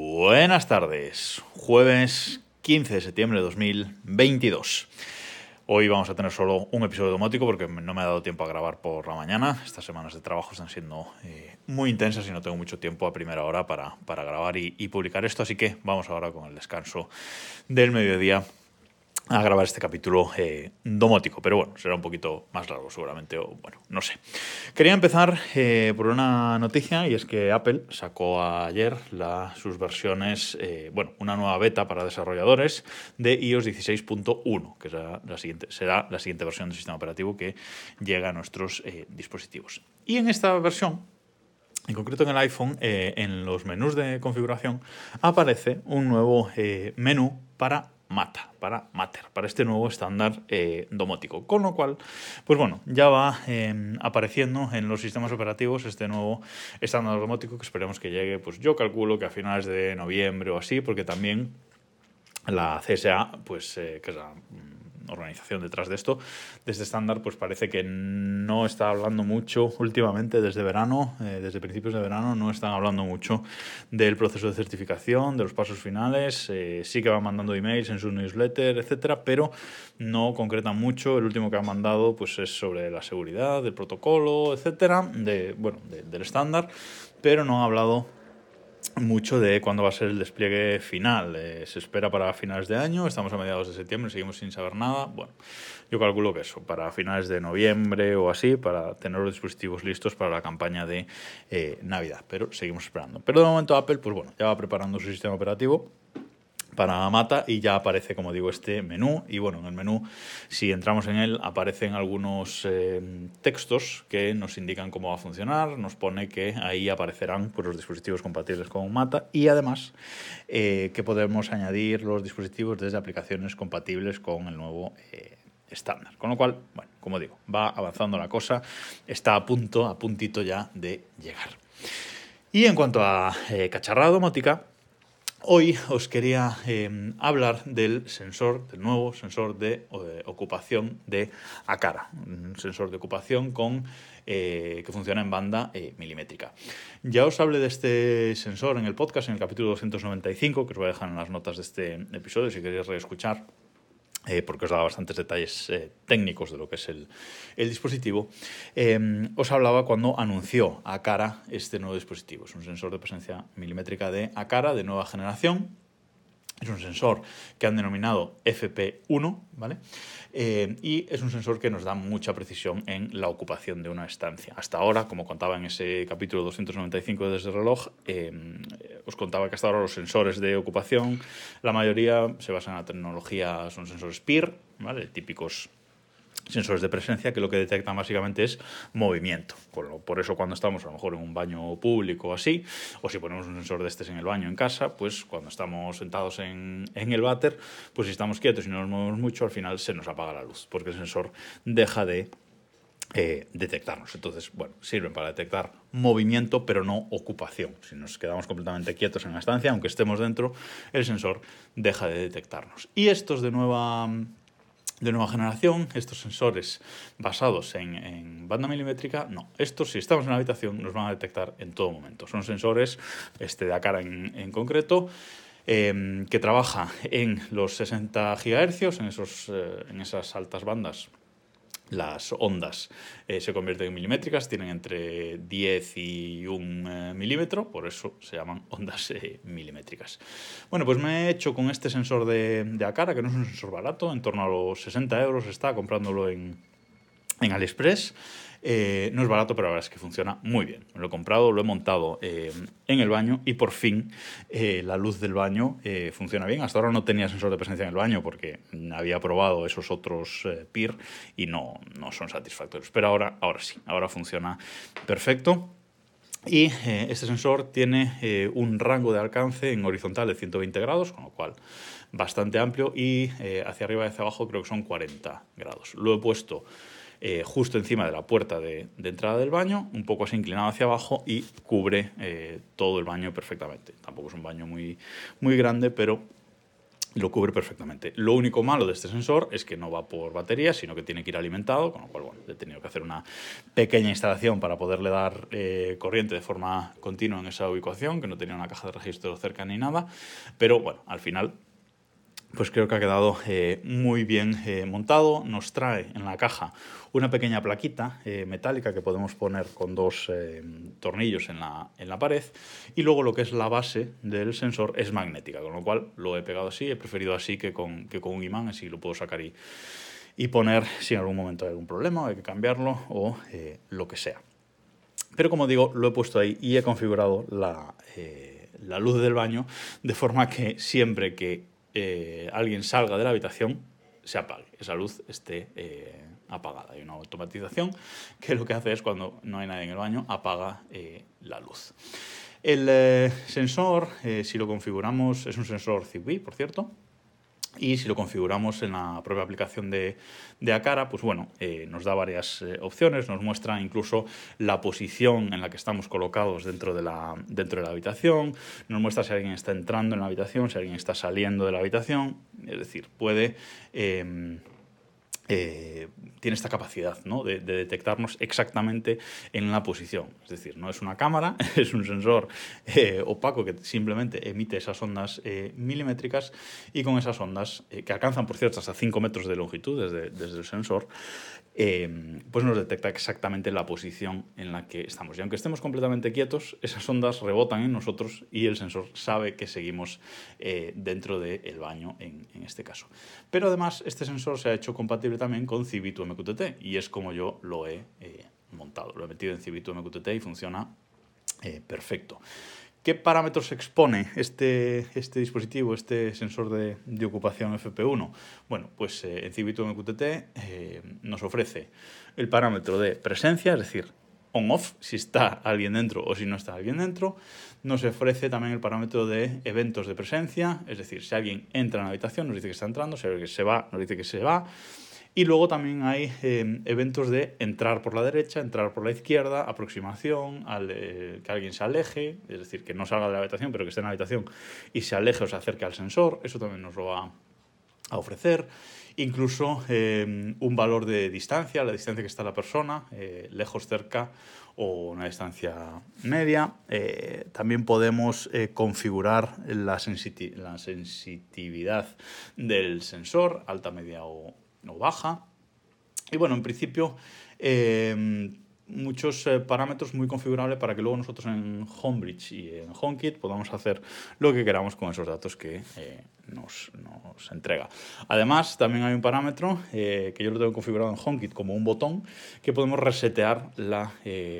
Buenas tardes, jueves 15 de septiembre de 2022. Hoy vamos a tener solo un episodio domótico porque no me ha dado tiempo a grabar por la mañana. Estas semanas de trabajo están siendo eh, muy intensas y no tengo mucho tiempo a primera hora para, para grabar y publicar esto, así que vamos ahora con el descanso del mediodía a grabar este capítulo eh, domótico, pero bueno, será un poquito más largo seguramente, o bueno, no sé. Quería empezar eh, por una noticia y es que Apple sacó ayer sus versiones, eh, bueno, una nueva beta para desarrolladores de iOS 16.1, que será la, siguiente, será la siguiente versión del sistema operativo que llega a nuestros dispositivos. Y en esta versión, en concreto en el iPhone, en los menús de configuración aparece un nuevo menú para Mata, para Matter, para este nuevo estándar eh, domótico. Con lo cual, pues bueno, ya va eh, apareciendo en los sistemas operativos este nuevo estándar domótico que esperemos que llegue, pues yo calculo que a finales de noviembre o así, porque también la CSA, pues eh, la organización detrás de esto, de este estándar, pues parece que no está hablando mucho últimamente desde verano, eh, desde principios de verano, no están hablando mucho del proceso de certificación, de los pasos finales, eh, sí que van mandando emails en su newsletter, etcétera, pero no concretan mucho. El último que han mandado pues es sobre la seguridad, del protocolo, etcétera, de, bueno, de, del estándar, pero no ha hablado mucho de cuándo va a ser el despliegue final. Eh, se espera para finales de año, estamos a mediados de septiembre, seguimos sin saber nada. Bueno, yo calculo que eso, para finales de noviembre o así, para tener los dispositivos listos para la campaña de eh, Navidad. Pero seguimos esperando. Pero de momento Apple, pues bueno, ya va preparando su sistema operativo para Mata y ya aparece, como digo, este menú. Y bueno, en el menú, si entramos en él, aparecen algunos eh, textos que nos indican cómo va a funcionar. Nos pone que ahí aparecerán pues, los dispositivos compatibles con Mata y además eh, que podemos añadir los dispositivos desde aplicaciones compatibles con el nuevo eh, estándar. Con lo cual, bueno, como digo, va avanzando la cosa, está a punto, a puntito ya de llegar. Y en cuanto a eh, cacharrada domótica, Hoy os quería eh, hablar del sensor, del nuevo sensor de ocupación de Acara, un sensor de ocupación con, eh, que funciona en banda eh, milimétrica. Ya os hablé de este sensor en el podcast, en el capítulo 295, que os voy a dejar en las notas de este episodio si queréis reescuchar eh, porque os daba bastantes detalles eh, técnicos de lo que es el, el dispositivo, eh, os hablaba cuando anunció Acara este nuevo dispositivo. Es un sensor de presencia milimétrica de Acara de nueva generación. Es un sensor que han denominado FP1, ¿vale? Eh, y es un sensor que nos da mucha precisión en la ocupación de una estancia. Hasta ahora, como contaba en ese capítulo 295 desde el reloj, eh, os contaba que hasta ahora los sensores de ocupación, la mayoría se basan en la tecnología, son sensores PIR, ¿vale? típicos sensores de presencia que lo que detectan básicamente es movimiento. Por eso cuando estamos a lo mejor en un baño público o así, o si ponemos un sensor de estos en el baño en casa, pues cuando estamos sentados en, en el váter, pues si estamos quietos y no nos movemos mucho, al final se nos apaga la luz, porque el sensor deja de eh, detectarnos. Entonces, bueno, sirven para detectar movimiento, pero no ocupación. Si nos quedamos completamente quietos en la estancia, aunque estemos dentro, el sensor deja de detectarnos. Y estos de nueva de nueva generación, estos sensores basados en, banda milimétrica, no. Estos, si estamos en la habitación, nos van a detectar en todo momento. Son sensores, este de Acara en, en concreto, eh, que trabaja en los 60 GHz, en, esos, eh, en esas altas bandas las ondas eh, se convierten en milimétricas, tienen entre 10 y 1 eh, milímetro, por eso se llaman ondas eh, milimétricas. Bueno, pues me he hecho con este sensor de, de Acara, que no es un sensor barato, en torno a los 60 euros está comprándolo en, en AliExpress. Eh, no es barato, pero la verdad es que funciona muy bien. Lo he comprado, lo he montado eh, en el baño y por fin eh, la luz del baño funciona bien. Hasta ahora no tenía sensor de presencia en el baño porque había probado esos otros PIR y no, no son satisfactorios. Pero ahora, ahora sí, ahora funciona perfecto. Y este sensor tiene un rango de alcance en horizontal de 120 grados, con lo cual bastante amplio, y hacia arriba y hacia abajo creo que son 40 grados. Lo he puesto eh, justo encima de la puerta de, entrada del baño, un poco así inclinado hacia abajo y cubre eh, todo el baño perfectamente. Tampoco es un baño muy, muy grande, pero lo cubre perfectamente. Lo único malo de este sensor es que no va por batería, sino que tiene que ir alimentado, con lo cual bueno, he tenido que hacer una pequeña instalación para poderle dar eh, corriente de forma continua en esa ubicación, que no tenía una caja de registro cerca ni nada, pero bueno, al final pues creo que ha quedado eh, muy bien eh, montado. Nos trae en la caja una pequeña plaquita eh, metálica que podemos poner con dos tornillos en la, en la, pared y luego lo que es la base del sensor es magnética, con lo cual lo he pegado así, he preferido así que con, que con un imán, así lo puedo sacar y, y poner si en algún momento hay algún problema, hay que cambiarlo o lo que sea. Pero como digo, lo he puesto ahí y he configurado la, la luz del baño de forma que siempre que eh, alguien salga de la habitación, se apague, esa luz esté eh, apagada. Hay una automatización que lo que hace es cuando no hay nadie en el baño, apaga eh, la luz. El sensor, si lo configuramos, es un sensor Zigbee, por cierto, y si lo configuramos en la propia aplicación de, de Acara, pues bueno, eh, nos da varias eh, opciones, nos muestra incluso la posición en la que estamos colocados dentro de, la, dentro de la habitación, nos muestra si alguien está entrando en la habitación, si alguien está saliendo de la habitación, es decir, puede... Eh, eh, tiene esta capacidad ¿no? de, detectarnos exactamente en la posición. Es decir, no es una cámara, es un sensor eh, opaco que simplemente emite esas ondas eh, milimétricas y con esas ondas, que alcanzan, por cierto, hasta 5 metros de longitud desde, desde el sensor, pues nos detecta exactamente la posición en la que estamos. Y aunque estemos completamente quietos, esas ondas rebotan en nosotros y el sensor sabe que seguimos dentro del baño en, este caso. Pero además, este sensor se ha hecho compatible también con Civitu MQTT y es como yo lo he eh, montado. Lo he metido en Civitu MQTT y funciona eh, perfecto. ¿Qué parámetros expone este, este dispositivo, este sensor de, ocupación FP1? Bueno, pues eh, en MQTT nos ofrece el parámetro de presencia, es decir, on-off, si está alguien dentro o si no está alguien dentro. Nos ofrece también el parámetro de eventos de presencia, es decir, si alguien entra en la habitación nos dice que está entrando, si alguien se va nos dice que se va. Y luego también hay eh, eventos de entrar por la derecha, entrar por la izquierda, aproximación, eh, que alguien se aleje, es decir, que no salga de la habitación, pero que esté en la habitación y se aleje o se acerque al sensor. Eso también nos lo va a ofrecer. Incluso eh, un valor de distancia, la distancia que está la persona, lejos, cerca o una distancia media. también podemos configurar la, la, sensitividad del sensor, alta, media o, o baja. Y bueno, en principio em, muchos eh, parámetros muy configurables para que luego nosotros en Homebridge y en HomeKit podamos hacer lo que queramos con esos datos que eh, nos, nos, entrega. Además, también hay un parámetro eh, que yo lo tengo configurado en HomeKit como un botón que podemos resetear la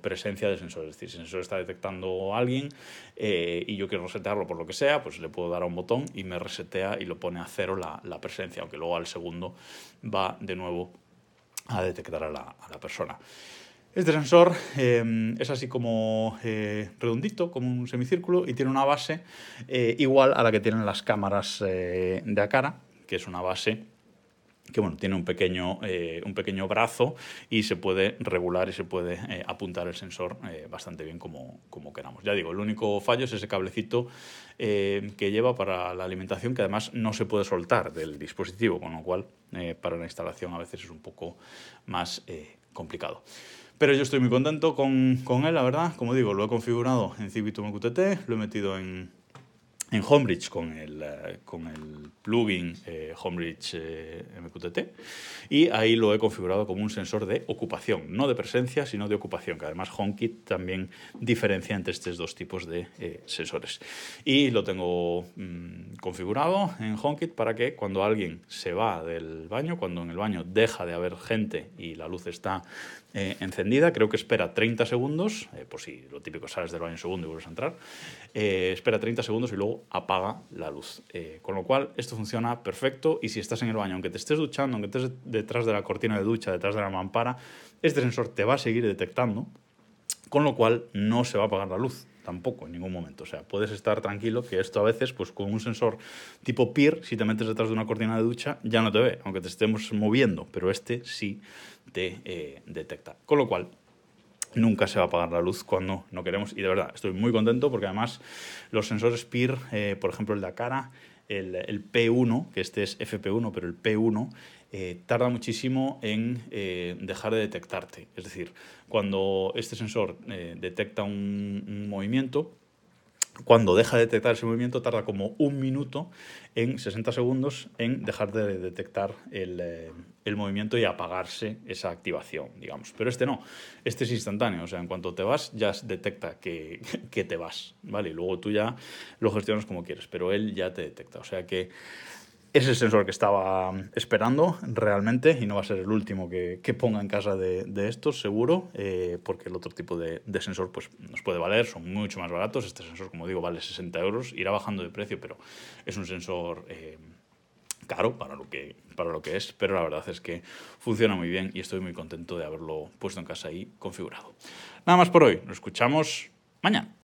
presencia del sensor. Es decir, si el sensor está detectando a alguien y yo quiero resetearlo por lo que sea, pues le puedo dar a un botón y me resetea y lo pone a cero la, la presencia, aunque luego al segundo va de nuevo a detectar a la, a la persona. Este sensor eh, es así como eh, redondito, como un semicírculo, y tiene una base eh, igual a la que tienen las cámaras de Acara, que es una base que bueno, tiene un pequeño, un pequeño brazo y se puede regular y se puede apuntar el sensor bastante bien como, como, queramos. Ya digo, el único fallo es ese cablecito que lleva para la alimentación, que además no se puede soltar del dispositivo, con lo cual para la instalación a veces es un poco más complicado. Pero yo estoy muy contento con, con, él, la verdad. Como digo, lo he configurado en Civitum QTT, lo he metido en, en Homebridge con el, eh, con el plugin eh, Homebridge eh, MQTT y ahí lo he configurado como un sensor de ocupación, no de presencia, sino de ocupación, que además HomeKit también diferencia entre estos dos tipos de sensores. Y lo tengo mm, configurado en HomeKit para que cuando alguien se va del baño, cuando en el baño deja de haber gente y la luz está encendida, creo que espera 30 segundos, por si lo típico sales del baño un segundo y vuelves a entrar, espera 30 segundos y luego apaga la luz. Eh, con lo cual, esto funciona perfecto y si estás en el baño, aunque te estés duchando, aunque estés detrás de la cortina de ducha, detrás de la mampara, este sensor te va a seguir detectando, con lo cual no se va a apagar la luz tampoco en ningún momento. O sea, puedes estar tranquilo que esto a veces, pues con un sensor tipo PIR, si te metes detrás de una cortina de ducha, ya no te ve, aunque te estemos moviendo, pero este sí te eh, detecta. Con lo cual, nunca se va a apagar la luz cuando no queremos. Y de verdad, estoy muy contento porque además los sensores PIR, eh, por ejemplo el de Acara, el, el P1, que este es FP1, pero el P1 eh, tarda muchísimo en eh, dejar de detectarte. Es decir, cuando este sensor detecta un, movimiento, cuando deja de detectar ese movimiento tarda como un minuto en 60 segundos en dejar de detectar el, eh, el, movimiento y apagarse esa activación, digamos. Pero este no, este es instantáneo, o sea, en cuanto te vas ya detecta que, que te vas, ¿vale? Y luego tú ya lo gestionas como quieres, pero él ya te detecta, o sea que es el sensor que estaba esperando realmente y no va a ser el último que, que ponga en casa de, de estos, seguro, eh, porque el otro tipo de, sensor pues, nos puede valer, son mucho más baratos. Este sensor, como digo, vale 60 euros, irá bajando de precio, pero es un sensor eh, caro para lo, que, para lo que es, pero la verdad es que funciona muy bien y estoy muy contento de haberlo puesto en casa y configurado. Nada más por hoy, nos escuchamos mañana.